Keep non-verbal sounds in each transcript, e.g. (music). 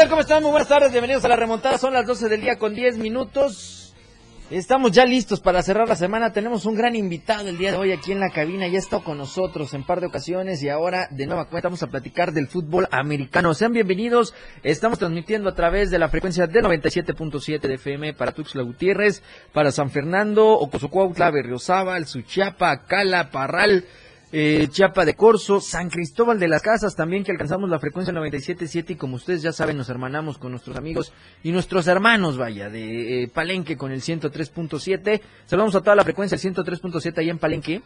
Tal? ¿Cómo están? Muy buenas tardes, bienvenidos a la remontada. Son las 12 del día con 10 minutos. Estamos ya listos para cerrar la semana. Tenemos un gran invitado el día de hoy aquí en la cabina. Ya está con nosotros en par de ocasiones y ahora de nueva cuenta vamos a platicar del fútbol americano. Sean bienvenidos. Estamos transmitiendo a través de la frecuencia de 97.7 de FM para Tuxtla Gutiérrez, para San Fernando, Ocosocuautla, Berriozábal, Suchiapa, Cala, Parral, eh, Chiapa de Corzo, San Cristóbal de las Casas también que alcanzamos la frecuencia 97.7 y como ustedes ya saben nos hermanamos con nuestros amigos y nuestros hermanos, vaya, de eh, Palenque con el 103.7. Saludamos a toda la frecuencia el 103.7 ahí en Palenque.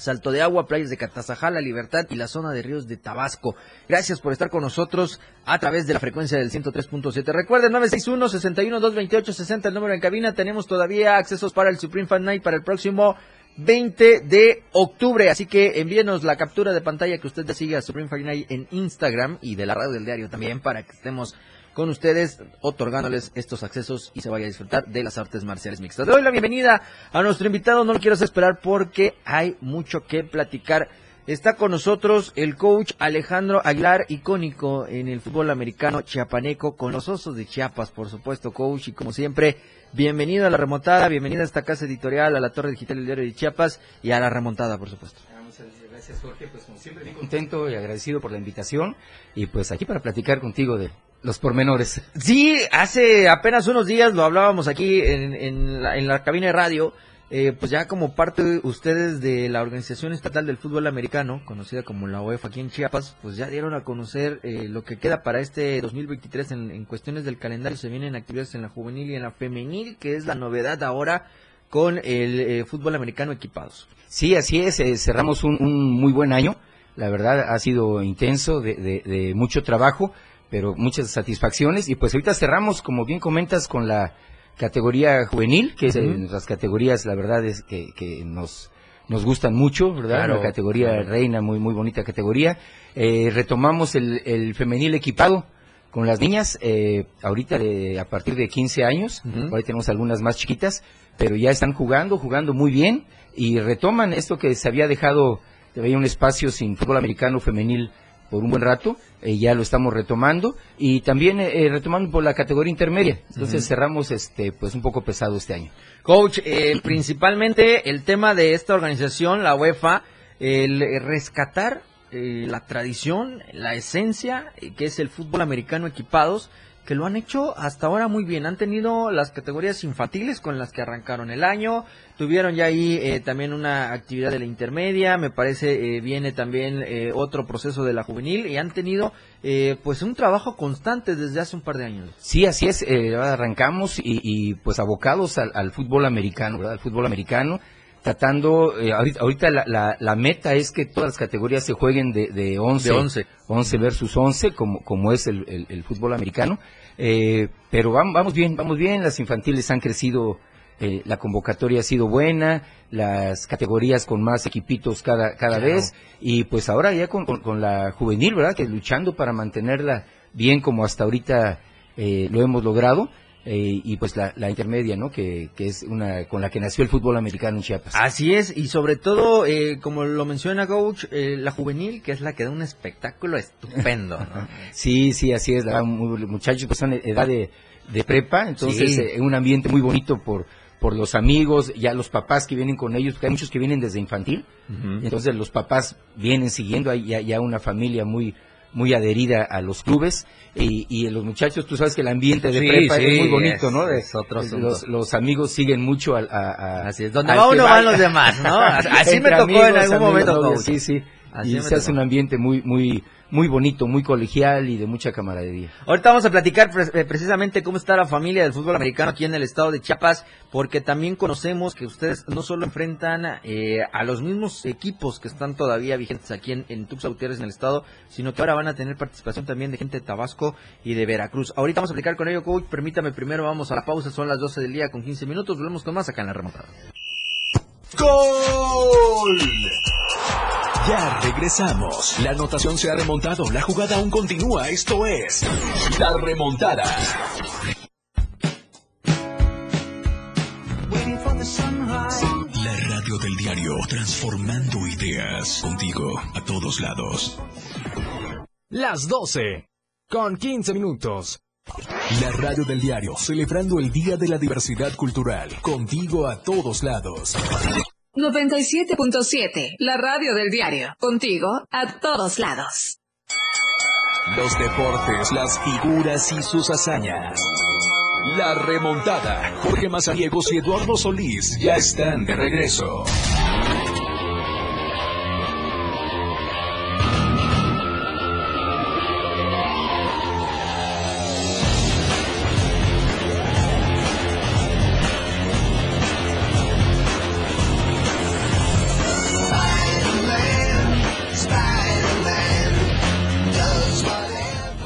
Salto de Agua, playas de Catazajala, Libertad y la zona de ríos de Tabasco. Gracias por estar con nosotros a través de la frecuencia del 103.7. Recuerden 961-61-228-60 el número en cabina. Tenemos todavía accesos para el Supreme Fan Night para el próximo 20 de octubre. Así que envíenos la captura de pantalla que usted sigue a Supreme Fire Night en Instagram y de la radio del diario también para que estemos con ustedes otorgándoles estos accesos y se vaya a disfrutar de las artes marciales mixtas. Le doy la bienvenida a nuestro invitado, no lo quiero esperar porque hay mucho que platicar. Está con nosotros el coach Alejandro Aguilar, icónico en el fútbol americano chiapaneco, con los osos de Chiapas, por supuesto, coach, y como siempre, bienvenido a la remontada, bienvenido a esta casa editorial, a la Torre Digital del Diario de Chiapas y a la remontada, por supuesto. Muchas gracias, Jorge, pues como siempre, muy contento y agradecido por la invitación, y pues aquí para platicar contigo de los pormenores. Sí, hace apenas unos días lo hablábamos aquí en, en, la, en la cabina de radio, eh, pues ya como parte de ustedes de la Organización Estatal del Fútbol Americano, conocida como la UEFA aquí en Chiapas, pues ya dieron a conocer eh, lo que queda para este 2023 en, en, cuestiones del calendario. Se vienen actividades en la juvenil y en la femenil, que es la novedad ahora con el eh, fútbol americano equipados. Sí, así es, eh, cerramos un, un, muy buen año. La verdad ha sido intenso, de, de, de mucho trabajo, pero muchas satisfacciones. Y pues ahorita cerramos, como bien comentas, con la categoría juvenil, que es uh -huh. las categorías, la verdad es que, que nos, nos gustan mucho, ¿verdad? Claro, la categoría claro. reina, muy, muy bonita categoría. Eh, retomamos el, el, femenil equipado con las niñas, eh, ahorita de, a partir de 15 años, uh -huh. ahora tenemos algunas más chiquitas, pero ya están jugando, jugando muy bien y retoman esto que se había dejado, había un espacio sin fútbol americano femenil por un buen rato, eh, ya lo estamos retomando y también eh, retomando por la categoría intermedia. Entonces uh -huh. cerramos este pues un poco pesado este año. Coach, eh, principalmente el tema de esta organización, la UEFA, el rescatar eh, la tradición, la esencia eh, que es el fútbol americano equipados que lo han hecho hasta ahora muy bien. Han tenido las categorías infantiles con las que arrancaron el año. Tuvieron ya ahí eh, también una actividad de la intermedia. Me parece eh, viene también eh, otro proceso de la juvenil y han tenido eh, pues un trabajo constante desde hace un par de años. Sí, así es. Eh, arrancamos y, y, pues abocados al, al, fútbol americano, ¿verdad? Al fútbol americano tratando, eh, ahorita, ahorita la, la, la, meta es que todas las categorías se jueguen de, de 11, de 11. 11 versus 11, como, como es el, el, el fútbol americano. Eh, pero vamos, vamos bien, vamos bien, las infantiles han crecido, eh, la convocatoria ha sido buena, las categorías con más equipitos cada, cada claro. vez, y pues ahora ya con, con, con, la juvenil, ¿verdad? Que luchando para mantenerla bien como hasta ahorita eh, lo hemos logrado eh, y pues la, la intermedia, ¿no? Que, que, es una con la que nació el fútbol americano en Chiapas. Así es, y sobre todo, eh, como lo menciona Coach, eh, la juvenil, que es la que da un espectáculo estupendo, ¿no? (laughs) sí, sí, así es, la, muchachos pues son edad de, de prepa, entonces sí. Eh, un ambiente muy bonito por por los amigos, ya los papás que vienen con ellos, porque hay muchos que vienen desde infantil, uh -huh. entonces los papás vienen siguiendo, hay ya, ya una familia muy muy adherida a los clubes y, y los muchachos, tú sabes que el ambiente de sí, prepa sí, es muy bonito, es, ¿no? De, es otro los, los, amigos siguen mucho a, a, a así es, donde va uno van los demás, ¿no? (laughs) Así me tocó amigos, en algún momento. Novios, sí, sí. Así y se hace un ambiente muy, muy, muy bonito, muy colegial y de mucha camaradería. Ahorita vamos a platicar eh, precisamente cómo está la familia del fútbol americano aquí en el estado de Chiapas, porque también conocemos que ustedes no solo enfrentan eh, a los mismos equipos que están todavía vigentes aquí en, en Tuxtla Gutiérrez en el estado, sino que ahora van a tener participación también de gente de Tabasco y de Veracruz. Ahorita vamos a platicar con ello, coach. Permítame primero, vamos a la pausa, son las 12 del día con 15 minutos, volvemos con más acá en la remontada. ¡Gol! Ya regresamos. La anotación se ha remontado. La jugada aún continúa. Esto es La Remontada. La radio del diario, transformando ideas contigo a todos lados. Las 12, con 15 minutos. La radio del diario, celebrando el Día de la Diversidad Cultural, contigo a todos lados. 97.7, la radio del diario, contigo a todos lados. Los deportes, las figuras y sus hazañas. La remontada. Jorge Mazariegos y Eduardo Solís ya están de regreso.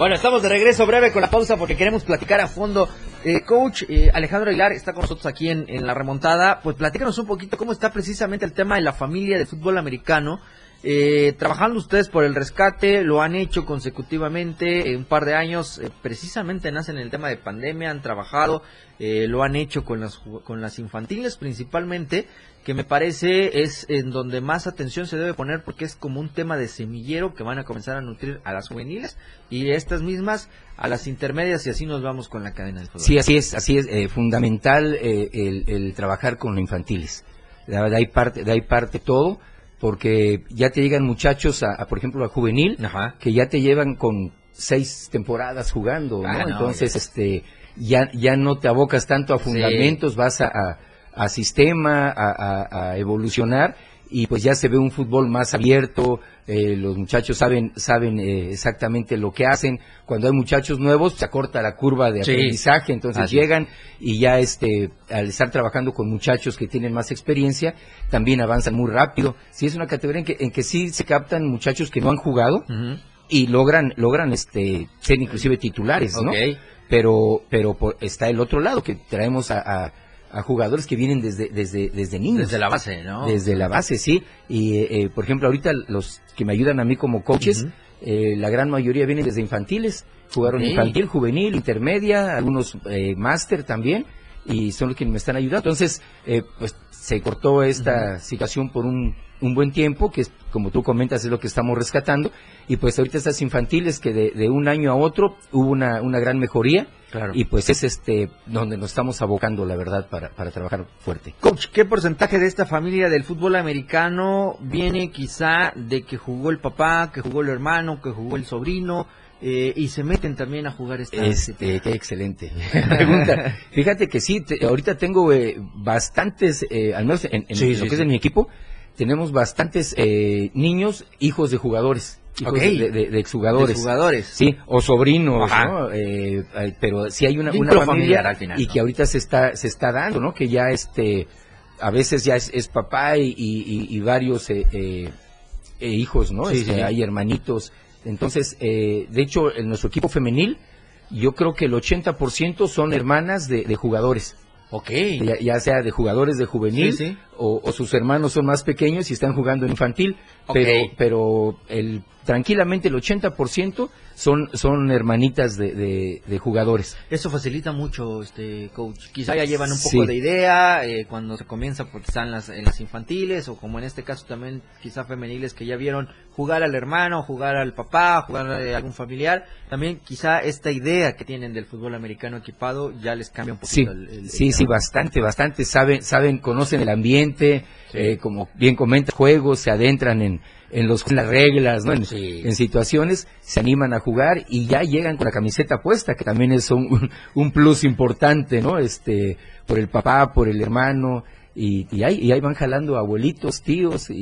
Bueno, estamos de regreso breve con la pausa porque queremos platicar a fondo. Eh, coach eh, Alejandro Aguilar está con nosotros aquí en, en, la remontada. Pues platícanos un poquito cómo está precisamente el tema de la familia de fútbol americano. Eh, trabajando ustedes por el rescate, lo han hecho consecutivamente en un par de años, eh, precisamente nacen en el tema de pandemia, han trabajado, eh, lo han hecho con las, con las infantiles principalmente, que me parece es en donde más atención se debe poner porque es como un tema de semillero que van a comenzar a nutrir a las juveniles y estas mismas a las intermedias y así nos vamos con la cadena del fútbol. Sí, así es, así es, eh, fundamental eh, el, el, trabajar con infantiles. De ahí parte, de ahí parte todo porque ya te llegan muchachos, a, a por ejemplo, a juvenil, Ajá. que ya te llevan con seis temporadas jugando. Ah, no, Entonces, ya. este, ya, ya no te abocas tanto a fundamentos, sí. vas a, a, a sistema, a, a, evolucionar, y pues ya se ve un fútbol más abierto, eh, los muchachos saben, saben eh, exactamente lo que hacen, cuando hay muchachos nuevos se acorta la curva de Sí. aprendizaje, entonces Así llegan y ya este, al estar trabajando con muchachos que tienen más experiencia, también avanzan muy rápido. Sí es una categoría en que, en que sí se captan muchachos que no han jugado y logran, logran este, ser inclusive titulares, ¿no? Pero, pero por- está el otro lado, que traemos a, a- a jugadores que vienen desde, desde, desde niños. Desde la base, ¿no? Desde la base, sí. Y, eh, eh, por ejemplo, ahorita los que me ayudan a mí como coaches, eh, la gran mayoría vienen desde infantiles. Jugaron infantil, juvenil, intermedia, algunos eh, máster también, y son los que me están ayudando. Entonces, eh, pues se cortó esta situación por un, un buen tiempo, que es, como tú comentas es lo que estamos rescatando, y pues ahorita estas infantiles que de, de un año a otro hubo una, una gran mejoría, Claro. y pues es este donde nos estamos abocando, la verdad, para, para trabajar fuerte. Coach, ¿qué porcentaje de esta familia del fútbol americano viene quizá de que jugó el papá, que jugó el hermano, que jugó el sobrino eh, y se meten también a jugar esta Este, qué excelente (laughs) pregunta. (laughs) Fíjate que sí, te- ahorita tengo eh, bastantes, eh, al menos en, en Sí, lo sí, que es en mi equipo, tenemos bastantes eh, niños, hijos de jugadores, hijos Ok. de, de- de exjugadores. de jugadores. Sí, o sobrinos. Eh, pero sí hay una, una familia familiar al final, y ¿no? que ahorita se está, se está dando, ¿no? Que ya este, a veces ya es, es papá y, y- y- varios eh, eh, eh, hijos, ¿no? Sí, Este, sí. Hay hermanitos. Entonces, eh, de hecho, en nuestro equipo femenil, yo creo que el 80% son hermanas de, de jugadores. Ok. Ya, ya sea de jugadores de juvenil Sí, sí. O, o sus hermanos son más pequeños y están jugando en infantil, Pero pero el tranquilamente el 80% son son hermanitas de, de, de jugadores. Eso facilita mucho, este coach. Quizá ya llevan un poco Sí. de idea eh, cuando se comienza, porque están las, en las infantiles, o como en este caso también quizá femeniles que ya vieron jugar al hermano, jugar al papá, jugar a algún familiar. También quizá esta idea que tienen del fútbol americano equipado ya les cambia un Sí, poquito el, el- sí, el sí, tema. bastante, bastante. Saben, saben, conocen el ambiente, eh, como bien comenta, juegos, se adentran en, en, los, en las reglas, ¿no? En, Sí. en situaciones, se animan a jugar y ya llegan con la camiseta puesta, que también es un, (laughs) un plus importante, ¿no? Este, por el papá, por el hermano, y, y, ahí, y ahí van jalando abuelitos, tíos, y,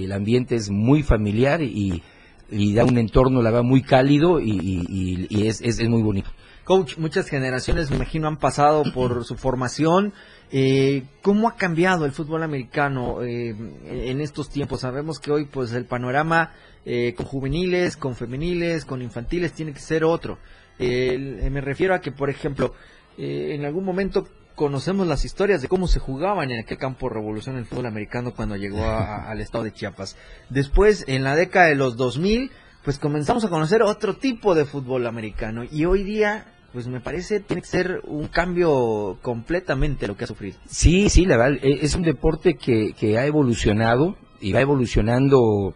y el ambiente es muy familiar y y da un entorno, la va muy cálido y, es, es, es muy bonito. Coach, muchas generaciones, me imagino, han pasado por su formación. Eh, ¿Cómo ha cambiado el fútbol americano eh, en estos tiempos? Sabemos que hoy, pues, el panorama eh, con juveniles, con femeniles, con infantiles tiene que ser otro. Eh, me refiero a que, por ejemplo, eh, en algún momento conocemos las historias de cómo se jugaban en aquel campo revolución el fútbol americano cuando llegó a- al estado de Chiapas. Después, en la década de los 2000, pues comenzamos a conocer otro tipo de fútbol americano y hoy día pues me parece tiene que ser un cambio completamente lo que ha sufrido. Sí, sí, la verdad, e- es un deporte que, que ha evolucionado y va evolucionando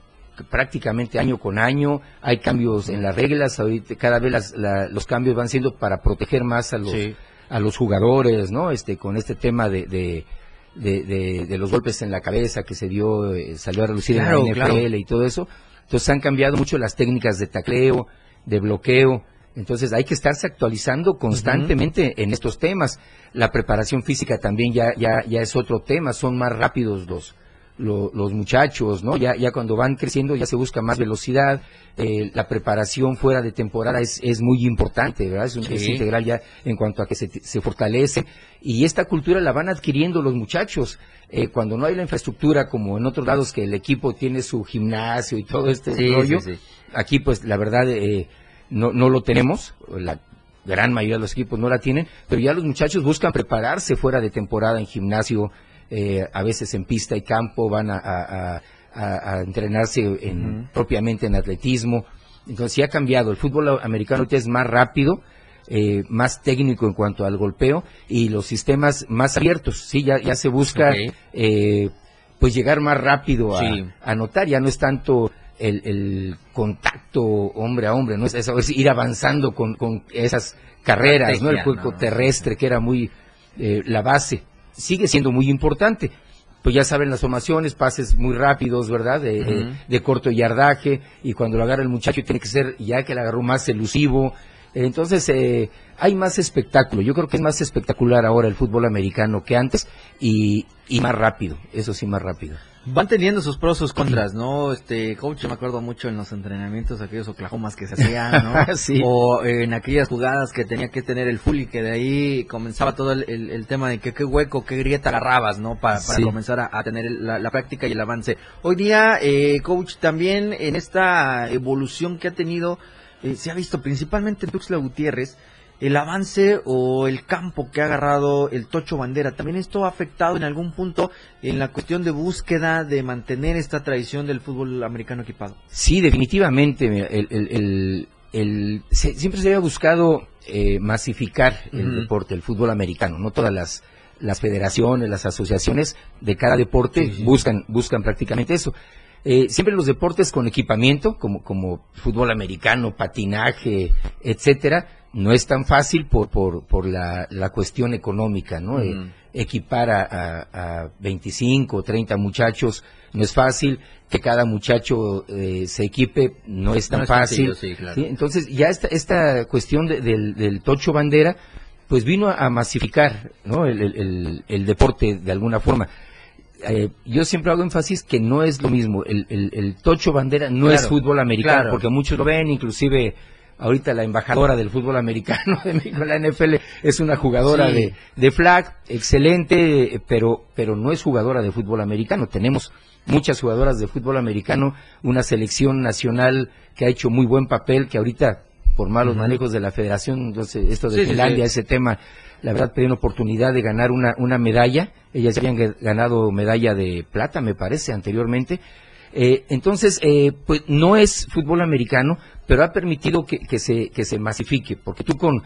prácticamente año con año. Hay cambios en las reglas, ahorita cada vez las- la- los cambios van siendo para proteger más a los, a los jugadores, ¿no? Este, con este tema de, de, de, de- de los golpes en la cabeza que se dio, eh, salió a relucir Claro, en la NFL claro. y todo eso. Entonces han cambiado mucho las técnicas de tacleo, de bloqueo. Entonces hay que estarse actualizando constantemente en estos temas. La preparación física también ya, ya, ya es otro tema, son más rápidos los, lo- los muchachos, ¿no? Ya, ya cuando van creciendo ya se busca más velocidad, eh, la preparación fuera de temporada es, es muy importante, ¿verdad? Es, un- Sí. es integral ya en cuanto a que se, se fortalece y esta cultura la van adquiriendo los muchachos. Eh, cuando no hay la infraestructura como en otros lados que el equipo tiene su gimnasio y todo este Sí, rollo, sí. aquí pues la verdad eh, no, no lo tenemos, la gran mayoría de los equipos no la tienen, pero ya los muchachos buscan prepararse fuera de temporada en gimnasio, eh, a veces en pista y campo, van a, a- a- a- a entrenarse en, propiamente en atletismo. Entonces sí ha cambiado, el fútbol americano ahorita es más rápido, eh, más técnico en cuanto al golpeo y los sistemas más abiertos, sí, ya, ya se busca eh, pues llegar más rápido a, Sí. a anotar, ya no es tanto el, el contacto hombre a hombre, no es, eso, es ir avanzando con, con esas carreras, ¿no? El ¿no? terrestre que era muy eh, la base, sigue siendo muy importante. Pues ya saben las formaciones, pases muy rápidos, ¿verdad? De, de- Ujú. de corto yardaje, y cuando lo agarra el muchacho tiene que ser, ya que le agarró más elusivo. Entonces, eh, hay más espectáculo. Yo creo que es más espectacular ahora el fútbol americano que antes y, y más rápido, eso sí, más rápido. Van teniendo sus pros, sus contras, ¿no? Este, coach, yo me acuerdo mucho en los entrenamientos, aquellos Oklahomas que se hacían, ¿no? (laughs) Sí. O en aquellas jugadas que tenía que tener el full y que de ahí comenzaba todo el, el- el tema de que qué hueco, qué grieta agarrabas, ¿no? Para, para Sí. comenzar a, a tener la práctica y el avance. Hoy día, eh, coach, también en esta evolución que ha tenido, eh, se ha visto principalmente en Tuxtla Gutiérrez, el avance o el campo que ha agarrado el Tocho Bandera. También esto ha afectado en algún punto en la cuestión de búsqueda de mantener esta tradición del fútbol americano equipado. Sí, definitivamente. mira, El, el- el- el- se- siempre se había buscado eh, masificar el deporte, el fútbol americano. No todas las, las federaciones, las asociaciones de cada deporte Sí, sí. buscan buscan prácticamente eso. Eh, siempre los deportes con equipamiento, como, como fútbol americano, patinaje, etcétera, no es tan fácil por, por, por la, la cuestión económica, ¿no? Ujú. equipar a, a, a 25 o 30 muchachos no es fácil, que cada muchacho eh, se equipe no es tan No es fácil. sencillo, sí, claro. ¿sí? Entonces ya esta, esta cuestión de- del, del tocho bandera pues vino a, masificar ¿no? el, el- el- el deporte de alguna forma. Eh, yo siempre hago énfasis que no es lo mismo. El, el- el tocho bandera no es fútbol americano, claro. porque muchos lo ven, inclusive ahorita la embajadora del fútbol americano de México, la NFL, es una jugadora Sí. de, de flag, excelente, pero, pero no es jugadora de fútbol americano. Tenemos muchas jugadoras de fútbol americano, una selección nacional que ha hecho muy buen papel, que ahorita, por malos manejos de la federación, entonces esto de Sí, Finlandia, sí. ese tema, la verdad, perdieron oportunidad de ganar una, una medalla. Ellas habían ga- ganado medalla de plata, me parece, anteriormente. Eh, entonces, eh, pues no es fútbol americano, pero ha permitido que, que se, que se masifique, porque tú con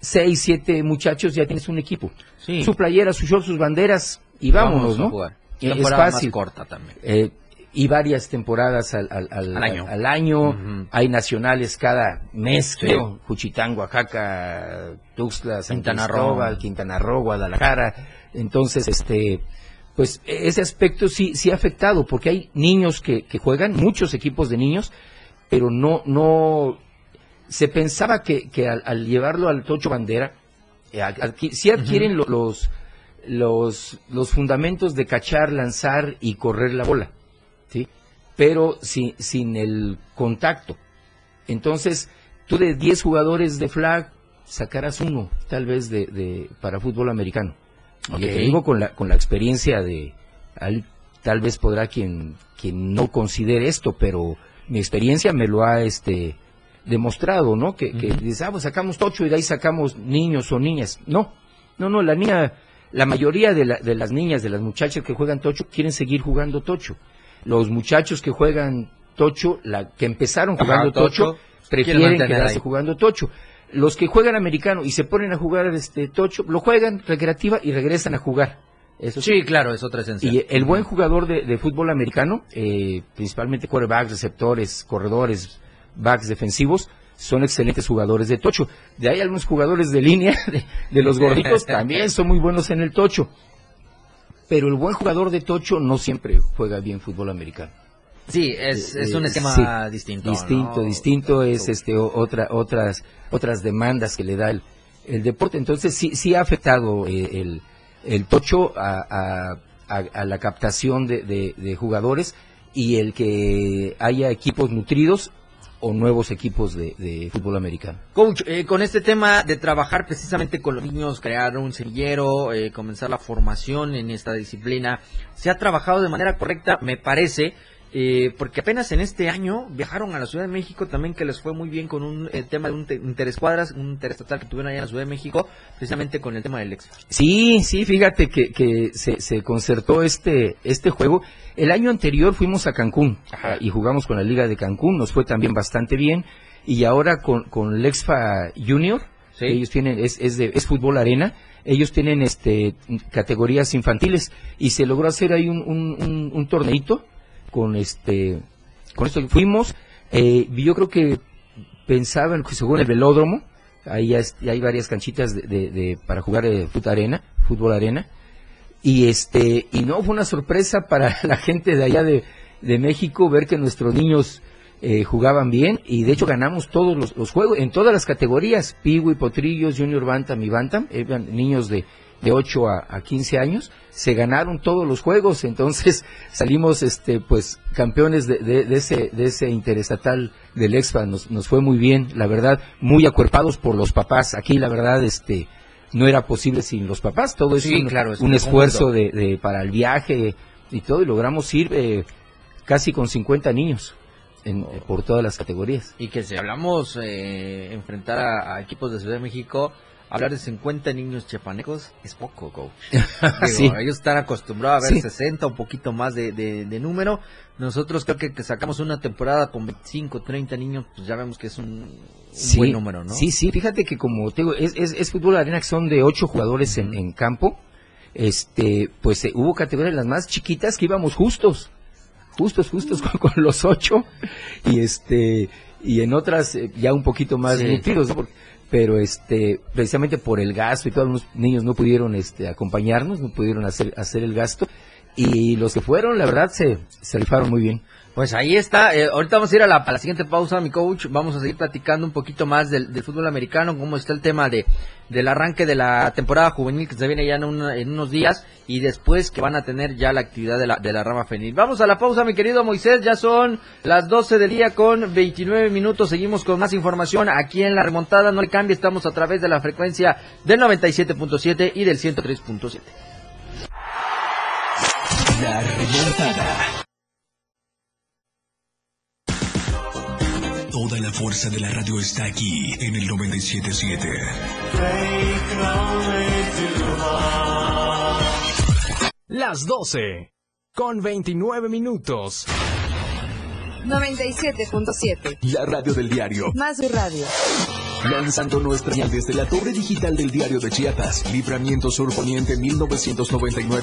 seis, siete muchachos ya tienes un equipo. Sí. Su playera, su short, sus banderas, y vámonos, a ¿no? jugar. Es fácil. más corta también. Eh, y varias temporadas al, al, al- Al año. al año. Hay nacionales cada mes, Sí. creo. Juchitán, Oaxaca, Tuxtla, San Quintana Roo. Quintana Roo, Guadalajara. Entonces, este, pues ese aspecto sí, sí ha afectado, porque hay niños que, que juegan, muchos equipos de niños, pero no, no, se pensaba que, que al, al llevarlo al Tocho Bandera, eh, adqui- sí adquieren lo- los, los, los fundamentos de cachar, lanzar y correr la bola, ¿sí? pero sin, sin el contacto. Entonces, tú de 10 jugadores de flag sacarás uno, tal vez, de, de para fútbol americano. Y Ok. te digo con la, con la experiencia de, al- tal vez podrá quien, quien no considere esto, pero mi experiencia me lo ha este demostrado, ¿no? Que, que dices, ah, pues sacamos tocho y de ahí sacamos niños o niñas. No, no, no, la niña, la mayoría de, la- de las niñas, de las muchachas que juegan tocho, quieren seguir jugando tocho. Los muchachos que juegan tocho, la, que empezaron Ajá, jugando tocho, tocho, quieren prefieren quedarse ahí. jugando tocho. Los que juegan americano y se ponen a jugar este tocho, lo juegan recreativa y regresan a jugar. Eso sí. Claro, es otra esencia. Y el buen jugador de, de fútbol americano, eh, principalmente quarterbacks, receptores, corredores, backs defensivos, son excelentes jugadores de tocho. De ahí algunos jugadores de línea, (laughs) de, de los gorditos, también son muy buenos en el tocho. Pero el buen jugador de tocho no siempre juega bien fútbol americano. Sí, es, es un Eh, esquema sí, distinto. Distinto, ¿no? distinto es este otra, otras, otras demandas que le da el, el deporte. Entonces sí, sí ha afectado eh, el, el tocho a, a- a- a la captación de, de- jugadores y el que haya equipos nutridos o nuevos equipos de, de fútbol americano. Coach, eh, con este tema de trabajar precisamente con los niños, crear un semillero, eh, comenzar la formación en esta disciplina, se ha trabajado de manera correcta, me parece, eh, porque apenas en este año viajaron a la Ciudad de México también que les fue muy bien con un eh, tema de un te- interescuadras, un interestatal que tuvieron allá en la Ciudad de México, precisamente con el tema del ex. Sí, sí, fíjate que, que se, se concertó este, este juego. El año anterior fuimos a Cancún Ajá. y jugamos con la Liga de Cancún, nos fue también bastante bien. Y ahora con, con el Exfa Junior, Sí. ellos tienen, es, es, de, es fútbol arena, ellos tienen este categorías infantiles y se logró hacer ahí un, un, un, un torneito con este, con esto fuimos, eh, yo creo que pensaban que según el velódromo, ahí hay varias canchitas de, para jugar de fútbol arena, fútbol arena, y este, y no fue una sorpresa para (laughs) la gente de allá de, de México ver que nuestros niños eh, jugaban bien, y de hecho ganamos todos los, los juegos, en todas las categorías, Piwi, Potrillos, Junior Bantam y Bantam, eran niños de, de 8 a, a 15 años, se ganaron todos los juegos, entonces (laughs) salimos este pues campeones de, de- de ese de ese interestatal del Expa, nos, nos fue muy bien, la verdad, muy acuerpados por los papás, aquí la verdad este no era posible sin los papás, todo es Sí, un, claro, es un esfuerzo de, de- para el viaje y todo, y logramos ir eh, casi con 50 niños en- eh, por todas las categorías. Y que si hablamos eh, enfrentar a, a equipos de Ciudad de México, hablar de 50 niños chepanecos es poco, coach. (laughs) Digo, Sí. Ellos están acostumbrados a ver Sí. 60, un poquito más de, de- de número. Nosotros creo que, que sacamos una temporada con 25, 30 niños, pues ya vemos que es un, un Sí, buen número, ¿no? Sí, sí, fíjate que como te digo, es, es, es fútbol arena que son de ocho jugadores en, en campo, este, pues eh, hubo categorías las más chiquitas que íbamos justos, justos, justos con, con los ocho, y este, y en otras eh, ya un poquito más Sí. nutridos, ¿no? Porque- pero este, precisamente por el gasto y todos los niños no pudieron este, acompañarnos, no pudieron hacer, hacer el gasto, y los que fueron, la verdad, se, se rifaron muy bien. Pues ahí está. eh, ahorita vamos a ir a la, siguiente pausa, mi coach. Vamos a seguir platicando un poquito más del, del fútbol americano, cómo está el tema de del arranque de la temporada juvenil que se viene ya en unos días y después que van a tener ya la actividad de la, de la rama femenil. Vamos a la pausa, mi querido Moisés. Ya son las 12 del día con 29 minutos. Seguimos con más información aquí en la remontada. No le cambie, estamos a través de la frecuencia del 97.7 y del 103.7. La remontada. Toda la fuerza de la radio está aquí en el 977. Las 12. Con 29 minutos. 97.7. La radio del diario. Más de radio. Lanzando nuestra señal desde la torre digital del diario de Chiapas. Libramiento Sur Poniente 1999.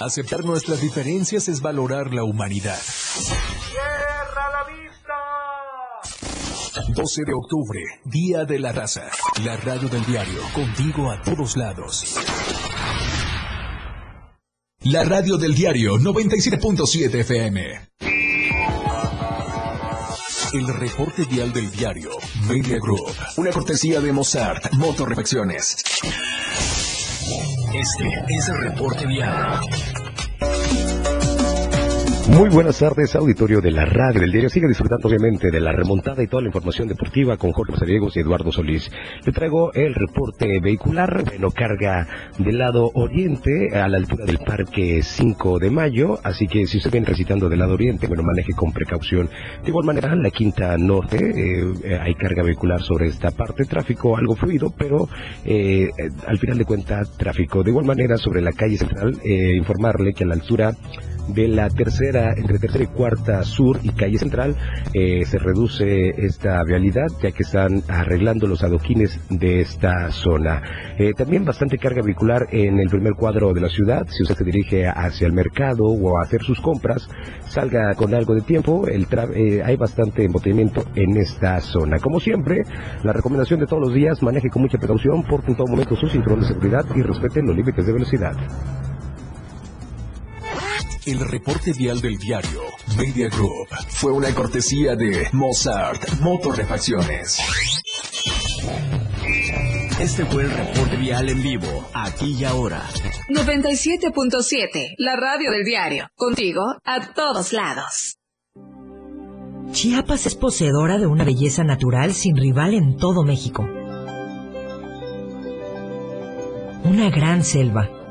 Aceptar nuestras diferencias es valorar la humanidad. 12 de octubre, Día de la Raza. La radio del diario, contigo a todos lados. La radio del diario 97.7 FM. El reporte vial del diario Media Group. Una cortesía de Mozart Motorrefacciones. Este es el reporte vial. Muy buenas tardes, auditorio de la radio del diario. Sigue disfrutando obviamente de la remontada y toda la información deportiva con Jorge Mazariegos y Eduardo Solís. Le traigo el reporte vehicular, bueno, carga del lado oriente a la altura del Parque 5 de Mayo, así que si usted viene recitando del lado oriente, bueno, maneje con precaución. De igual manera, en la Quinta Norte eh, hay carga vehicular sobre esta parte, tráfico algo fluido, pero eh, al final de cuentas, tráfico. De igual manera, sobre la calle central, eh, informarle que a la altura de la tercera, entre tercera y cuarta sur y calle central, eh, se reduce esta vialidad ya que están arreglando los adoquines de esta zona. Eh, también bastante carga vehicular en el primer cuadro de la ciudad. Si usted se dirige hacia el mercado o a hacer sus compras, salga con algo de tiempo. El eh, hay bastante embotellamiento en esta zona. Como siempre, la recomendación de todos los días, maneje con mucha precaución, porte en todo momento su cinturón de seguridad y respete los límites de velocidad. El reporte vial del diario Media Group fue una cortesía de Mozart Motorrefacciones. Este fue el reporte vial en vivo, aquí y ahora. 97.7, la radio del diario. Contigo a todos lados. Chiapas es poseedora de una belleza natural sin rival en todo México. Una gran selva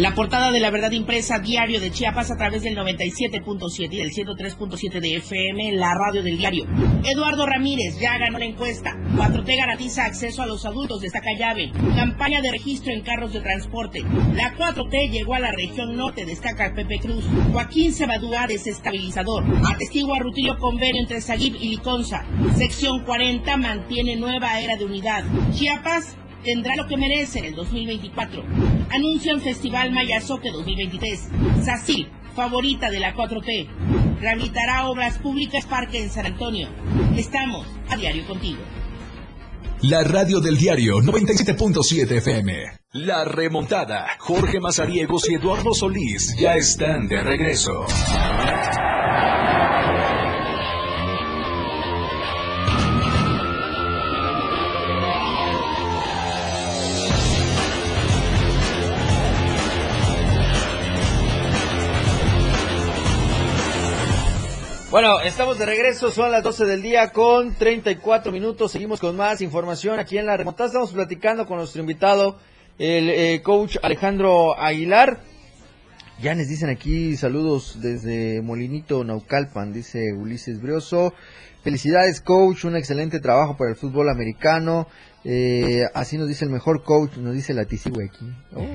La portada de la verdad impresa diario de Chiapas a través del 97.7 y del 103.7 de FM, la radio del diario. Eduardo Ramírez ya ganó la encuesta. 4T garantiza acceso a los adultos, destaca llave. Campaña de registro en carros de transporte. La 4T llegó a la región norte, destaca Pepe Cruz. Joaquín Sebadúa desestabilizador. Atestigua Rutilio convenio entre Sagib y Liconza. Sección 40 mantiene nueva era de unidad. Chiapas tendrá lo que merece en el 2024. Anuncian Festival Mayazoque 2023. SACIL, favorita de la 4T. Rehabilitará obras públicas Parque en San Antonio. Estamos a diario contigo. La radio del diario 97.7 FM. La remontada. Jorge Mazariegos y Eduardo Solís ya están de regreso. Bueno, estamos de regreso, son las 12 del día con 34 minutos. Seguimos con más información aquí en la remontada. Estamos platicando con nuestro invitado, el eh, coach Alejandro Aguilar. Ya les dicen aquí saludos desde Molinito, Naucalpan, dice Ulises Brioso. Felicidades, coach, un excelente trabajo para el fútbol americano. Eh, así nos dice el mejor coach, nos dice la aquí. Oh,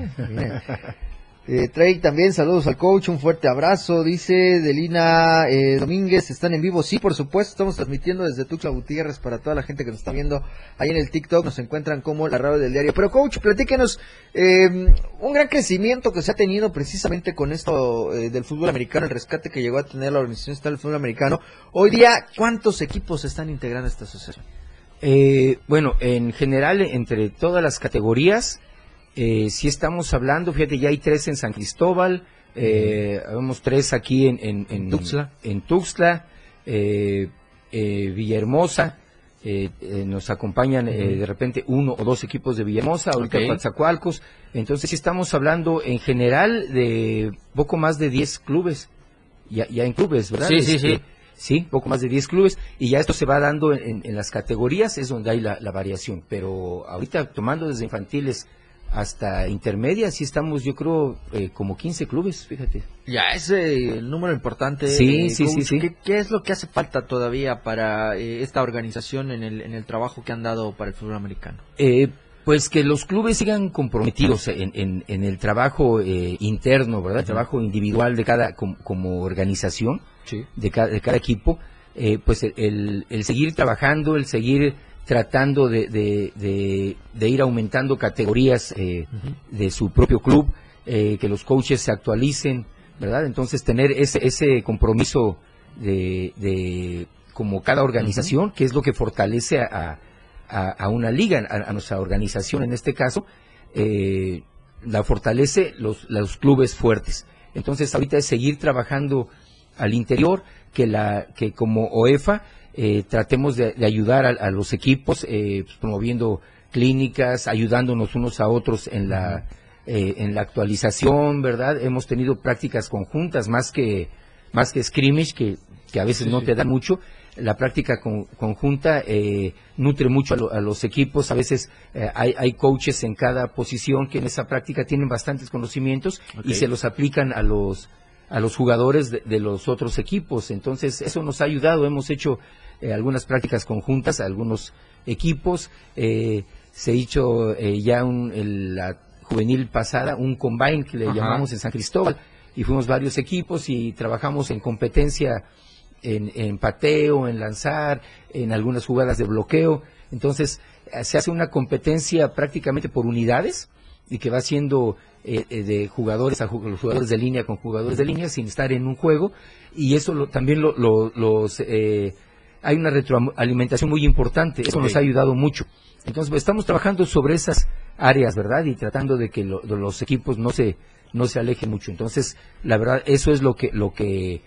eh, Trey también, saludos al coach, un fuerte abrazo, dice Delina eh, Domínguez, están en vivo, sí, por supuesto, estamos transmitiendo desde Tuxla Gutiérrez para toda la gente que nos está viendo ahí en el TikTok, nos encuentran como la radio del diario. Pero coach, platíquenos, eh, un gran crecimiento que se ha tenido precisamente con esto eh, del fútbol americano, el rescate que llegó a tener la Organización Estatal del Fútbol Americano. Hoy día, ¿cuántos equipos están integrando esta asociación? Eh, bueno, en general, entre todas las categorías, eh, si estamos hablando, fíjate, ya hay tres en San Cristóbal, eh, vemos tres aquí en, en, en Tuxtla, en Tuxtla eh, eh, Villahermosa, eh, eh, nos acompañan eh, de repente uno o dos equipos de Villahermosa, ahorita Ok. Coatzacoalcos, entonces sí estamos hablando en general de poco más de 10 clubes, ya, ya en clubes, ¿verdad? Sí, sí, Este, sí. Sí, poco más de 10 clubes y ya esto se va dando en, en las categorías, es donde hay la, la variación, pero ahorita tomando desde infantiles hasta intermedia, sí estamos, yo creo, eh, como 15 clubes, fíjate. Ya es el número importante. Sí, eh, sí, sí, coach. sí. ¿Qué, qué es lo que hace falta todavía para eh, esta organización en el, en el trabajo que han dado para el fútbol americano? Eh, pues que los clubes sigan comprometidos en, en- en el trabajo eh, interno, ¿verdad? El trabajo individual de cada com- como organización, de, cada, de cada equipo. Eh, pues el- el, el seguir trabajando, el seguir tratando de, de- de- de ir aumentando categorías eh, de su propio club, eh, que los coaches se actualicen, ¿verdad? Entonces tener ese, ese compromiso de, de como cada organización, que es lo que fortalece a, a, a una liga, a, a nuestra organización en este caso, eh, la fortalece los, los clubes fuertes. Entonces ahorita es seguir trabajando al interior, que la que como OEFA eh, tratemos de, de ayudar a, a los equipos eh, pues, promoviendo clínicas, ayudándonos unos a otros en la eh, en la actualización, ¿verdad? Hemos tenido prácticas conjuntas más que más que scrimmage que, que a veces no te dan mucho. La práctica con- conjunta eh, nutre mucho a, lo- a los equipos. A veces eh, hay, hay coaches en cada posición que en esa práctica tienen bastantes conocimientos y se los aplican a los a los jugadores de, de los otros equipos. Entonces, eso nos ha ayudado. Hemos hecho eh, algunas prácticas conjuntas a algunos equipos. Eh, se hizo eh, ya un, el- la juvenil pasada un combine que le Ajá. llamamos en San Cristóbal y fuimos varios equipos y trabajamos en competencia en, en pateo, en lanzar, en algunas jugadas de bloqueo. Entonces, eh, se hace una competencia prácticamente por unidades y que va siendo eh, eh, de jugadores a jugadores de línea con jugadores de línea sin estar en un juego. Y eso lo- también lo- lo- los eh, hay una retroalimentación muy importante. Eso nos ha ayudado mucho. Entonces pues, estamos trabajando sobre esas áreas verdad y tratando de que lo- de los equipos no se no se alejen mucho. Entonces la verdad eso es lo que lo que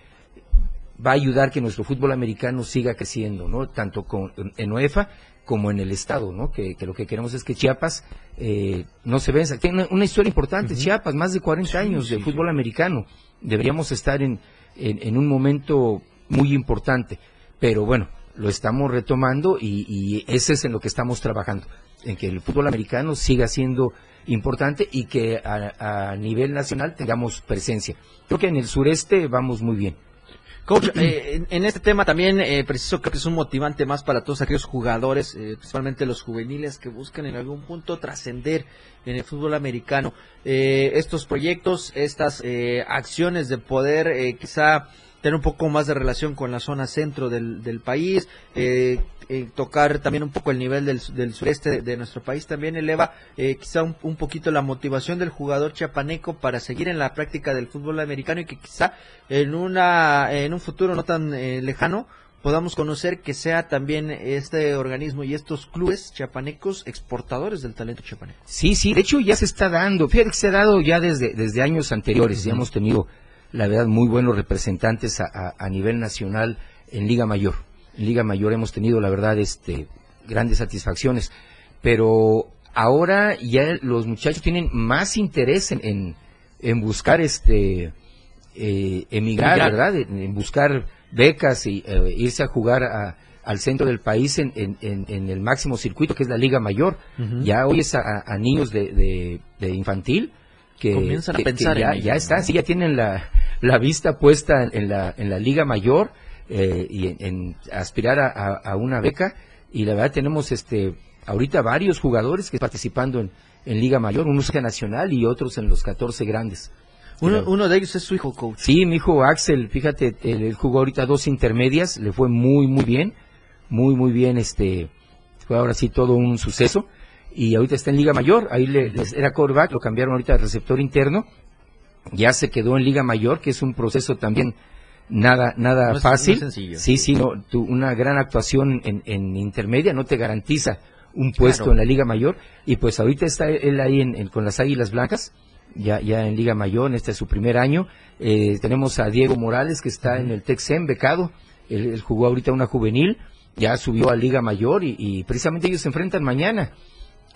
va a ayudar que nuestro fútbol americano siga creciendo, ¿no? Tanto con, en UEFA como en el Estado, ¿no? Que, que lo que queremos es que Chiapas eh, no se venza. Tiene una, una historia importante, Chiapas, más de 40 años de fútbol americano. Deberíamos estar en, en, en un momento muy importante, pero bueno, lo estamos retomando y, y ese es en lo que estamos trabajando, en que el fútbol americano siga siendo importante y que a, a nivel nacional tengamos presencia. Creo que en el sureste vamos muy bien. Coach, eh, en, este tema también eh, preciso creo que es un motivante más para todos aquellos jugadores, eh, principalmente los juveniles que buscan en algún punto trascender en el fútbol americano. Eh, estos proyectos, estas eh, acciones de poder quizá tener un poco más de relación con la zona centro del, del país, eh, eh, tocar también un poco el nivel del, del sureste de, de nuestro país, también eleva eh, quizá un, un poquito la motivación del jugador chiapaneco para seguir en la práctica del fútbol americano y que quizá en una en un futuro no tan eh, lejano podamos conocer que sea también este organismo y estos clubes chiapanecos exportadores del talento chiapaneco. Sí, sí, de hecho ya se está dando, fíjate que se ha dado ya desde, desde años anteriores, ya hemos tenido, la verdad, muy buenos representantes a, a- a nivel nacional en Liga Mayor. En Liga Mayor hemos tenido, la verdad, este, grandes satisfacciones, pero ahora ya los muchachos tienen más interés en, en, en buscar este, eh, emigrar, Emigrar. ¿verdad? En, en buscar becas y eh, irse a jugar a- al centro del país en, en- el máximo circuito que es la Liga Mayor. Ya oyes a, a niños de, de- de infantil que, Comienzan pensar ya, ya están, sí, ya tienen la, la vista puesta en, la, en la Liga Mayor eh, y en, en aspirar a, a- a una beca. Y la verdad tenemos este ahorita varios jugadores que están participando en, en Liga Mayor, unos en Nacional y otros en los 14 grandes. Uno, uno de ellos es su hijo coach. Sí, mi hijo Axel, fíjate, él, él jugó ahorita dos intermedias, le fue muy, muy bien, muy, muy bien, este, fue ahora sí todo un suceso, y ahorita está en Liga Mayor, ahí le, les- era quarterback, lo cambiaron ahorita a receptor interno, ya se quedó en Liga Mayor, que es un proceso también nada, nada No fácil. Sí, sí, no, tu- una gran actuación en, en intermedia no te garantiza un puesto Claro. en la Liga Mayor, y pues ahorita está él ahí en- en- con las Águilas Blancas, ya, ya en Liga Mayor, en este es su primer año. Eh, tenemos a Diego Morales, que está en el Texem, becado. Él, él jugó ahorita una juvenil, ya subió a Liga Mayor y, y precisamente ellos se enfrentan mañana.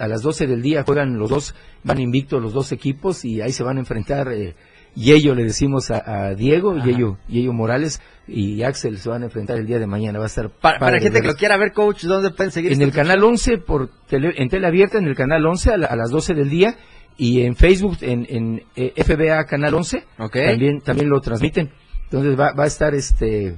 A las 12 del día juegan los dos, van invictos los dos equipos y ahí se van a enfrentar. Eh, Yello le decimos a, a Diego, Yello, Yello Morales y Axel se van a enfrentar el día de mañana. Va a estar Para, para gente que lo quiera ver, coach, ¿dónde pueden seguir? En esta el canal 11, por tele- en tele abierta, en el canal 11 a, la- a las 12 del día, y en Facebook, en, en eh, FBA Canal 11, Ok. también, también lo transmiten. Entonces va, va a estar este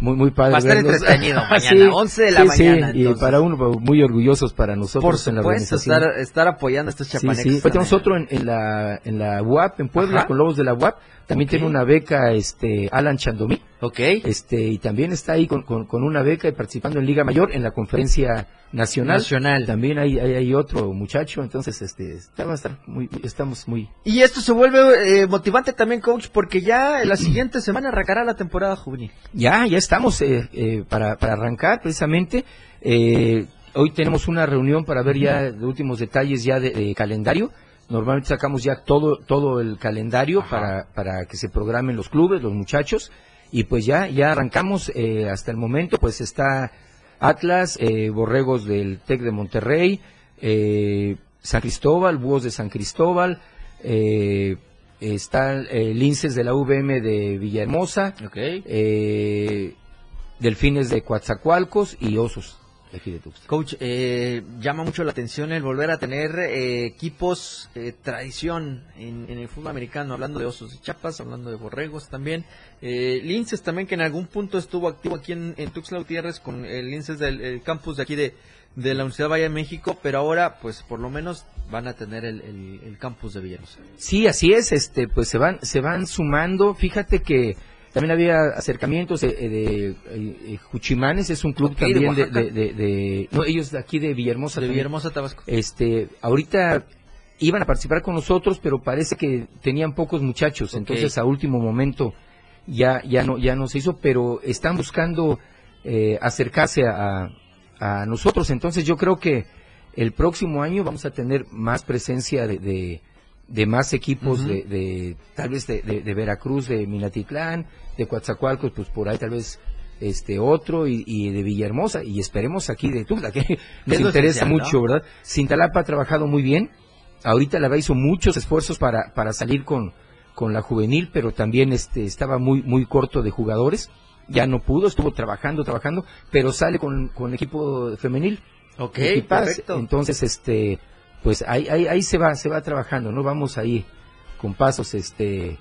muy muy padre. Va a estar entretenido (laughs) mañana, Sí, 11 de la sí, sí, mañana, y para uno muy orgullosos para nosotros Por en la supuesto, organización. estar, estar apoyando a estos Sí, chapanecos. sí. Pues tenemos otro en, en la en la UAP en Puebla Ajá. con Lobos de la UAP. También tiene una beca este Alan Chandomí. Ok. Este y también está ahí con, con, con una beca y participando en Liga Mayor en la conferencia nacional. Nacional. También hay, hay, hay otro muchacho, entonces este está, va a estar muy estamos muy Y esto se vuelve eh, motivante también, coach, porque ya la siguiente semana arrancará la temporada juvenil. Ya, ya estamos eh, eh, para, para arrancar precisamente. Eh, hoy tenemos una reunión para ver ya los últimos detalles ya de, de calendario. Normalmente sacamos ya todo, todo el calendario para, para que se programen los clubes, los muchachos. Y pues ya, ya arrancamos eh, hasta el momento, pues está Atlas, eh, Borregos del TEC de Monterrey, eh, San Cristóbal, Búhos de San Cristóbal, eh, está eh, Linces de la VM de Villahermosa, Delfines de Coatzacoalcos y Osos de aquí de Tuxtla. Coach, eh, llama mucho la atención el volver a tener eh, equipos eh, tradición en, en el fútbol americano, hablando de Osos de Chiapas, hablando de Borregos también. Eh, Linces también, que en algún punto estuvo activo aquí en, en Tuxtla Gutiérrez con el Linces del el campus de aquí de, de la Universidad de Valle de México, pero ahora, pues por lo menos van a tener el, el- el campus de Villahermosa. Sí, así es, este, pues se van, se van sumando. Fíjate que también había acercamientos de, de, eh, eh, Juchimanes, es un club de también de, de, de- de- no, ellos de aquí de Villahermosa. De. Villahermosa, Tabasco. Este, ahorita iban a participar con nosotros, pero parece que tenían pocos muchachos, entonces a último momento ya, ya no, ya no se hizo, pero están buscando eh, acercarse a, a nosotros, entonces yo creo que el próximo año vamos a tener más presencia de, de, de más equipos de, de, tal vez de, de- de Veracruz, de Minatitlán, de Coatzacoalcos, pues por ahí tal vez este otro y, y de Villahermosa y esperemos aquí de Tula (laughs) que nos interesa esencial, ¿no? mucho, ¿verdad? Cintalapa ha trabajado muy bien, ahorita la hizo muchos esfuerzos para, para salir con, con la juvenil, pero también este estaba muy muy corto de jugadores, ya no pudo, estuvo trabajando, trabajando, pero sale con, con equipo femenil. Ok, perfecto. Entonces, este, pues ahí, ahí, ahí se va, se va trabajando, ¿no? Vamos ahí con pasos, este,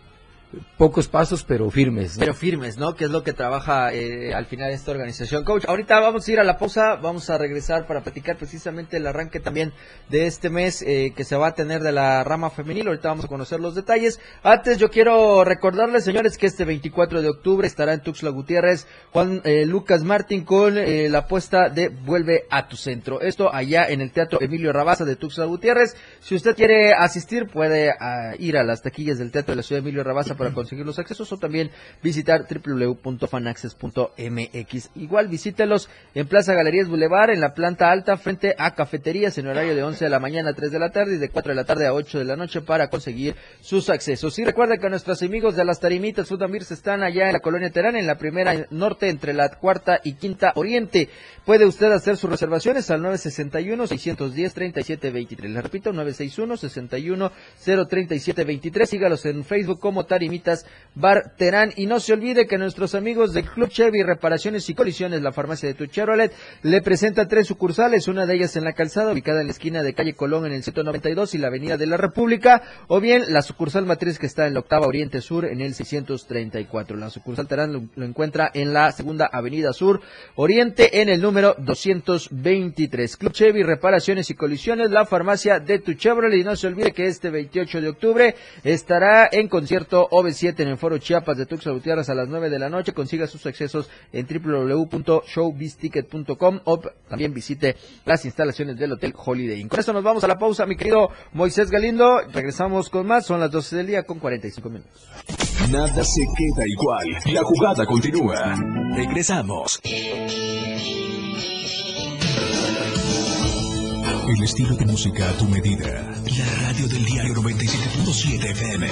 pocos pasos, pero firmes. Pero firmes, ¿no? Que es lo que trabaja eh, al final esta organización. Coach, ahorita vamos a ir a la pausa, vamos a regresar para platicar precisamente el arranque también de este mes eh, que se va a tener de la rama femenil. Ahorita vamos a conocer los detalles. Antes yo quiero recordarles, señores, que este 24 de octubre estará en Tuxtla Gutiérrez Juan eh, Lucas Martín con eh, la apuesta de Vuelve a tu centro. Esto allá en el Teatro Emilio Rabaza de Tuxtla Gutiérrez. Si usted quiere asistir, puede ah, ir a las taquillas del Teatro de la Ciudad Emilio Rabaza para conseguir los accesos o también visitar www.fanaccess.mx. Igual visítelos en Plaza Galerías Boulevard, en la planta alta, frente a cafeterías en horario de 11 de la mañana a 3 de la tarde y de 4 de la tarde a 8 de la noche para conseguir sus accesos. Y recuerda que nuestros amigos de las Tarimitas Beers están allá en la colonia Terán, en la primera norte entre la cuarta y quinta oriente. Puede usted hacer sus reservaciones al 961-610-3723. Le repito, 961-61-03723. Sígalos en Facebook como Bar Terán. Y no se olvide que nuestros amigos del Club Chevy Reparaciones y Colisiones, la farmacia de tu Chevrolet, le presenta tres sucursales. Una de ellas en la calzada, ubicada en la esquina de calle Colón en el 192 y la avenida de la República. O bien la sucursal matriz que está en la octava Oriente Sur en el 634. La sucursal Terán lo, lo encuentra en la segunda avenida Sur Oriente en el número 223. Club Chevy Reparaciones y Colisiones, la farmacia de tu Chevrolet. Y no se olvide que este 28 de octubre estará en concierto OV7 en el Foro Chiapas de Tuxtla Gutiérrez a las 9 de la noche. Consiga sus accesos en www.showbizticket.com o también visite las instalaciones del Hotel Holiday Inn. Con esto nos vamos a la pausa, mi querido Moisés Galindo. Regresamos con más. Son las 12 del día con 45 minutos. Nada se queda igual. La jugada continúa. Regresamos. El estilo de música a tu medida. La radio del diario 97.7 FM.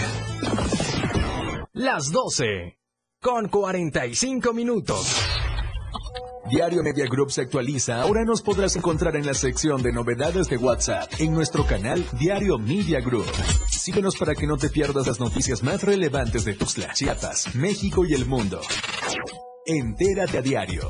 Las 12. Con 45 minutos. Diario Media Group se actualiza. Ahora nos podrás encontrar en la sección de novedades de WhatsApp en nuestro canal Diario Media Group. Síguenos para que no te pierdas las noticias más relevantes de Tuxtla, Chiapas, México y el mundo. Entérate a diario.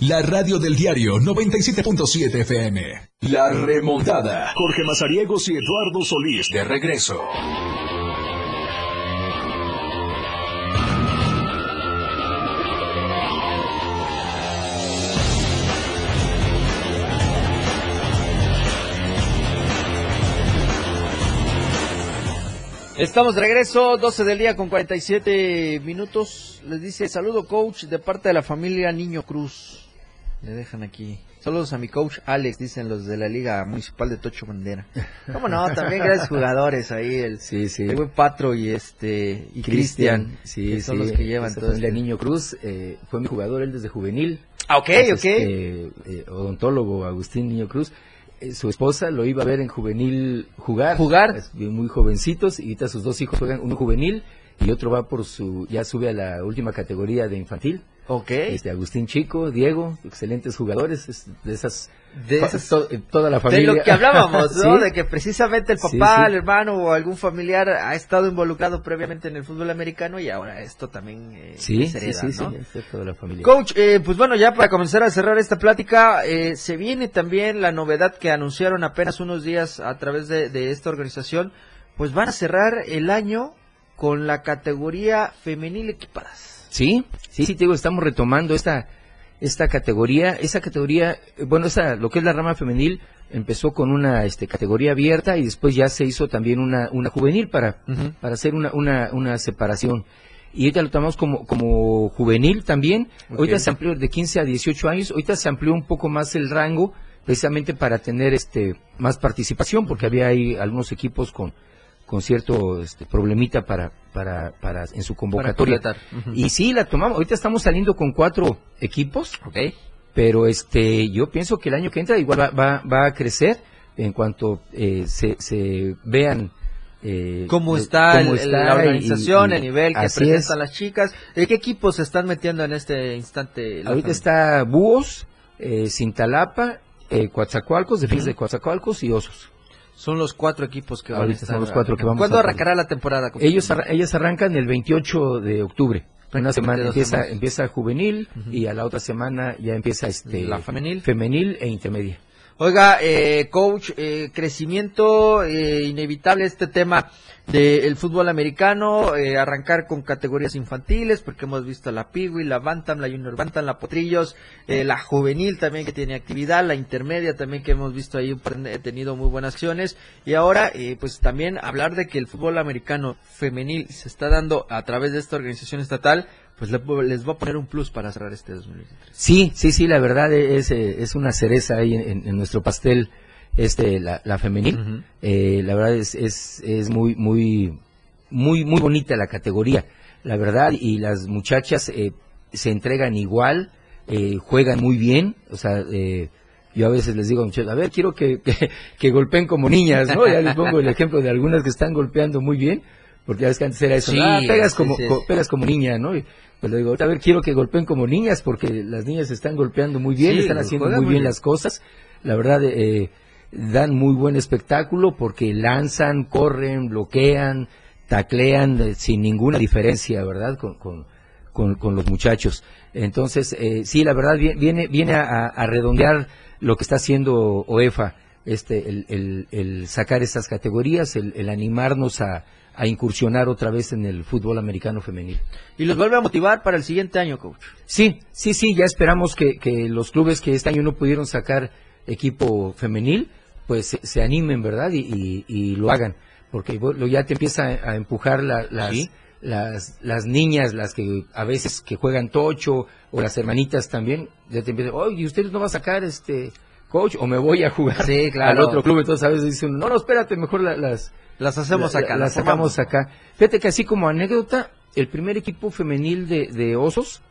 La radio del diario 97.7 FM. La remontada. Jorge Mazariegos y Eduardo Solís de regreso. Estamos de regreso, 12 del día con 47 minutos. Les dice saludo coach de parte de la familia Niño Cruz. Le dejan aquí. Saludos a mi coach Alex, dicen los de la Liga Municipal de Tocho Bandera. ¿Cómo no? También grandes jugadores ahí, el, Sí, sí. el buen Patro y este y Cristian, sí, que son sí, los que llevan todo familia este- Niño Cruz eh, fue mi jugador, él desde juvenil. Ah, ok, Es, ok. este, eh, odontólogo Agustín Niño Cruz. Eh, su esposa lo iba a ver en juvenil jugar. Jugar. Muy jovencitos y ahorita sus dos hijos juegan, uno juvenil y otro va por su, ya sube a la última categoría de infantil. Ok. Este, Agustín Chico, Diego, excelentes jugadores, es de esas, De fa- esas- to- eh, toda la De familia. lo que hablábamos, (laughs) ¿no? Sí. De que precisamente el papá, sí. el hermano o algún familiar ha estado involucrado previamente en el fútbol americano y ahora esto también eh, Sí, hereda, sí, sí, ¿no? es de toda la familia. Coach, eh, pues bueno, ya para comenzar a cerrar esta plática, eh, se viene también la novedad que anunciaron apenas unos días a través de, de esta organización, pues van a cerrar el año con la categoría femenil equipadas. Sí, sí, sí, te digo, estamos retomando esta, esta categoría. Esa categoría, eh, bueno, esa, lo que es la rama femenil, empezó con una este, categoría abierta y después ya se hizo también una, una juvenil para, para hacer una, una, una separación. Y ahorita lo tomamos como, como juvenil también. Ok. Ahorita se amplió de 15 a 18 años. Ahorita se amplió un poco más el rango, precisamente para tener este más participación, porque había ahí algunos equipos con, con cierto este, problemita para, para, para en su convocatoria. Y sí, la tomamos. Ahorita estamos saliendo con cuatro equipos, Ok. pero este, yo pienso que el año que entra igual va, va, va a crecer en cuanto eh, se, se vean eh, ¿Cómo eh, está, cómo está la organización, y- el nivel que presentan es. las chicas? ¿De qué equipos se están metiendo en este instante? Ahorita está Búhos, eh, Cintalapa, eh, Coatzacoalcos, Defensas de Coatzacoalcos y Osos. Son los cuatro equipos que van a estar son los cuatro que vamos ¿Cuándo a- arrancará la temporada? Ellos, arra- ellas arrancan el 28 de octubre. Una semana empieza, empieza juvenil y a la otra semana ya empieza este La femenil. femenil e intermedia. Oiga, eh, coach, eh, crecimiento eh, inevitable este tema del fútbol americano, eh, arrancar con categorías infantiles, porque hemos visto la Piwi, la Bantam, la Junior Bantam, la Potrillos, eh, la juvenil también que tiene actividad, la intermedia también que hemos visto ahí, tenido muy buenas acciones, y ahora eh, pues también hablar de que el fútbol americano femenil se está dando a través de esta organización estatal, pues le- les va a poner un plus para cerrar este 2023. Sí, sí, sí, la verdad es, eh, es una cereza ahí en, en nuestro pastel, este, la, la femenil. Eh, la verdad es, es, es muy, muy, muy, muy bonita la categoría, la verdad, y las muchachas eh, se entregan igual, eh, juegan muy bien, o sea, eh, yo a veces les digo a muchachos, a ver, quiero que, (laughs) que, que golpeen como niñas, ¿no? Ya les pongo el ejemplo de algunas que están golpeando muy bien, porque ya ves que antes era eso, Sí, ah, pegas como, sí. co- pegas como niña, ¿no? Y, pues le digo, a ver, quiero que golpeen como niñas, porque las niñas están golpeando muy bien, están haciendo muy bien bien. las cosas, la verdad, eh, dan muy buen espectáculo porque lanzan, corren, bloquean, taclean eh, sin ninguna diferencia, ¿verdad? Con, con, con, con los muchachos. Entonces, eh, sí, la verdad vi- viene, viene a, a redondear lo que está haciendo OEFA, este, el, el, el sacar estas categorías, el, el animarnos a, a incursionar otra vez en el fútbol americano femenil. Y los vuelve a motivar para el siguiente año, coach. Sí, sí, sí, ya esperamos que, que los clubes que este año no pudieron sacar equipo femenil, pues se, se animen, ¿verdad? Y, y- y lo hagan, porque bueno, ya te empieza a, empujar la- las, Sí. las, las niñas, las que a veces que juegan tocho, o las hermanitas también, ya te empiezan, oye, ¿y usted no va a sacar este coach? O me voy a jugar Sí, claro. al otro club. Entonces a veces dicen, no, no, espérate, mejor la- las, Las hacemos la- acá. Las sacamos acá. Fíjate que así como anécdota, el primer equipo femenil de, de Osos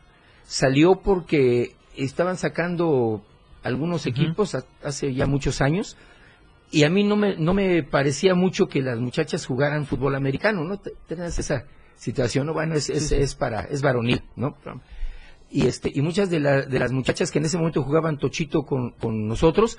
salió porque estaban sacando algunos equipos ha- hace ya muchos años y a mí no me, no me parecía mucho que las muchachas jugaran fútbol americano, ¿no? Te- Tenías esa situación, ¿no? Bueno, es, es, es para, es varonil, ¿no? Y este, y muchas de, la- de las muchachas que en ese momento jugaban tochito con, con nosotros,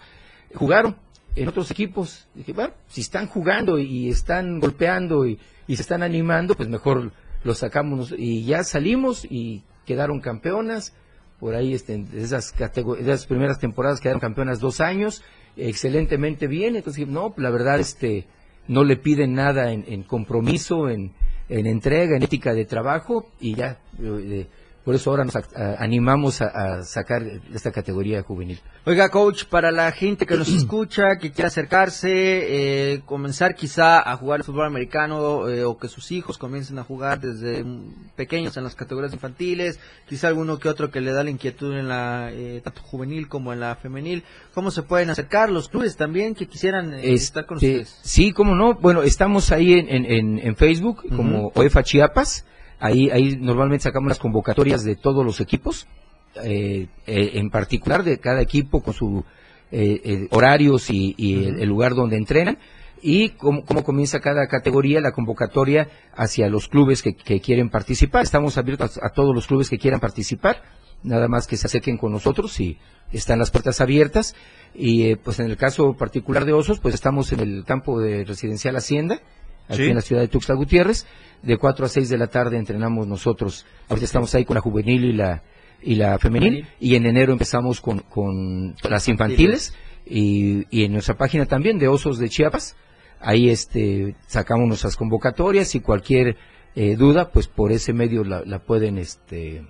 jugaron en otros equipos. Dije, bueno, si están jugando y están golpeando y, y se están animando, pues mejor los sacamos. Y ya salimos y quedaron campeonas. Por ahí, este, de esas, de esas primeras temporadas quedaron campeonas dos años, excelentemente bien. Entonces, no, la verdad, este, no le piden nada en, en compromiso, en, en entrega, en ética de trabajo y ya. eh, por eso ahora nos a- animamos a, a sacar esta categoría juvenil. Oiga, coach, para la gente que nos (clears throat) escucha, que quiera acercarse, eh, comenzar quizá a jugar el fútbol americano eh, o que sus hijos comiencen a jugar desde pequeños en las categorías infantiles, quizá alguno que otro que le da la inquietud en la eh, tanto juvenil como en la femenil, ¿cómo se pueden acercar? Los clubes también que quisieran eh, estar con Este, ustedes. Sí, cómo no. Bueno, estamos ahí en, en, en- en Facebook como OEFA Chiapas. Ahí, ahí normalmente sacamos las convocatorias de todos los equipos, eh, eh, en particular de cada equipo con sus horarios y, y el, el lugar donde entrenan. Y cómo, cómo comienza cada categoría, la convocatoria hacia los clubes que, que quieren participar. Estamos abiertos a, a todos los clubes que quieran participar. Nada más que se acerquen con nosotros y están las puertas abiertas. Y eh, pues en el caso particular de Osos, pues estamos en el campo de residencial Hacienda, aquí Sí. en la ciudad de Tuxtla Gutiérrez. De 4 a 6 de la tarde entrenamos nosotros. Ahorita estamos ahí con la juvenil y la, y la femenil. Y en enero empezamos con, con las infantiles. Y, y en nuestra página también de Osos de Chiapas. Ahí este, sacamos nuestras convocatorias y cualquier eh, duda, pues por ese medio la, la pueden este,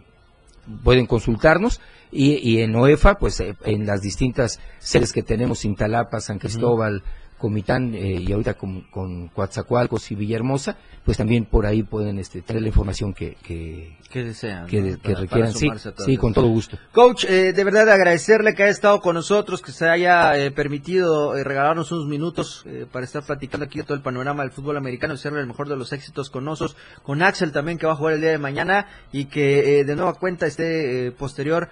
pueden consultarnos y, y en OEFA, pues eh, en las distintas sedes que tenemos, Intalapa, San Cristóbal, Comitán eh, y ahorita con, con Coatzacoalcos y Villahermosa, pues también por ahí pueden este, tener la información que, que, que desean, que, ¿no? que Para- requieran. para Sí, con todo gusto. Coach, eh, de verdad agradecerle que haya estado con nosotros, que se haya eh, permitido eh, regalarnos unos minutos para estar platicando aquí de todo el panorama del fútbol americano y serle el mejor de los éxitos con Osos, con Axel también que va a jugar el día de mañana y que eh, de nueva cuenta esté posterior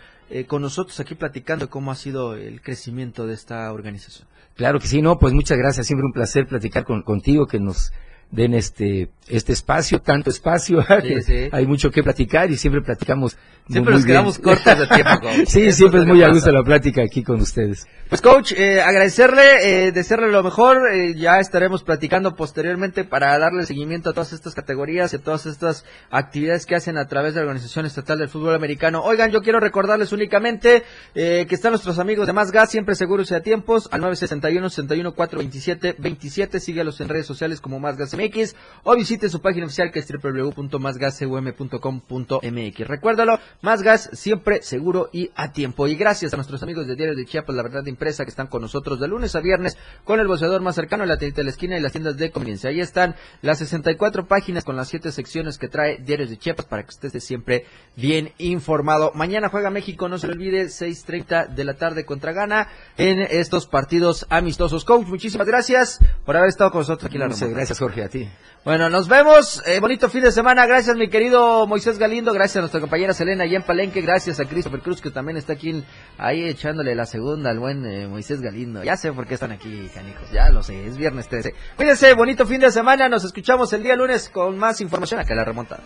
con nosotros aquí platicando de cómo ha sido el crecimiento de esta organización. Claro que sí, no, pues muchas gracias, siempre un placer platicar con, contigo, que nos den este este espacio, tanto espacio, (laughs) sí. hay mucho que platicar y siempre platicamos. Siempre muy nos quedamos bien. cortos de tiempo, (laughs) coach. sí, Eso siempre es muy a gusto la plática aquí con ustedes. Pues coach, eh, agradecerle, eh, desearle lo mejor, eh, ya estaremos platicando posteriormente para darle seguimiento a todas estas categorías y a todas estas actividades que hacen a través de la Organización Estatal del Fútbol Americano. Oigan, yo quiero recordarles únicamente eh, que están nuestros amigos de Más Gas, siempre seguros y a tiempos, al 961 61 427 27, síguelos en redes sociales como Más Gas MX o visite su página oficial que es www.másgasum.com.mx. Recuérdalo, Más Gas siempre seguro y a tiempo. Y gracias a nuestros amigos de Diario de Chiapas, la verdad de impresa, que están con nosotros de lunes a viernes con el boceador más cercano, la tienda de la esquina y las tiendas de conveniencia. Ahí están las 64 páginas con las 7 secciones que trae Diarios de Chiapas para que usted esté siempre bien informado. Mañana juega México, no se le olvide, 6.30 de la tarde contra Ghana en estos partidos amistosos. Coach, muchísimas gracias por haber estado con nosotros aquí en la Muchas gracias, Jorge, Bueno, nos vemos. Eh, bonito fin de semana. Gracias, mi querido Moisés Galindo. Gracias a nuestra compañera Selena y en Palenque. Gracias a Christopher Cruz, que también está aquí ahí echándole la segunda al buen eh, Moisés Galindo. Ya sé por qué están aquí, canijos. Ya lo sé. Es viernes 13. Cuídense. Bonito fin de semana. Nos escuchamos el día lunes con más información acá en la remontada.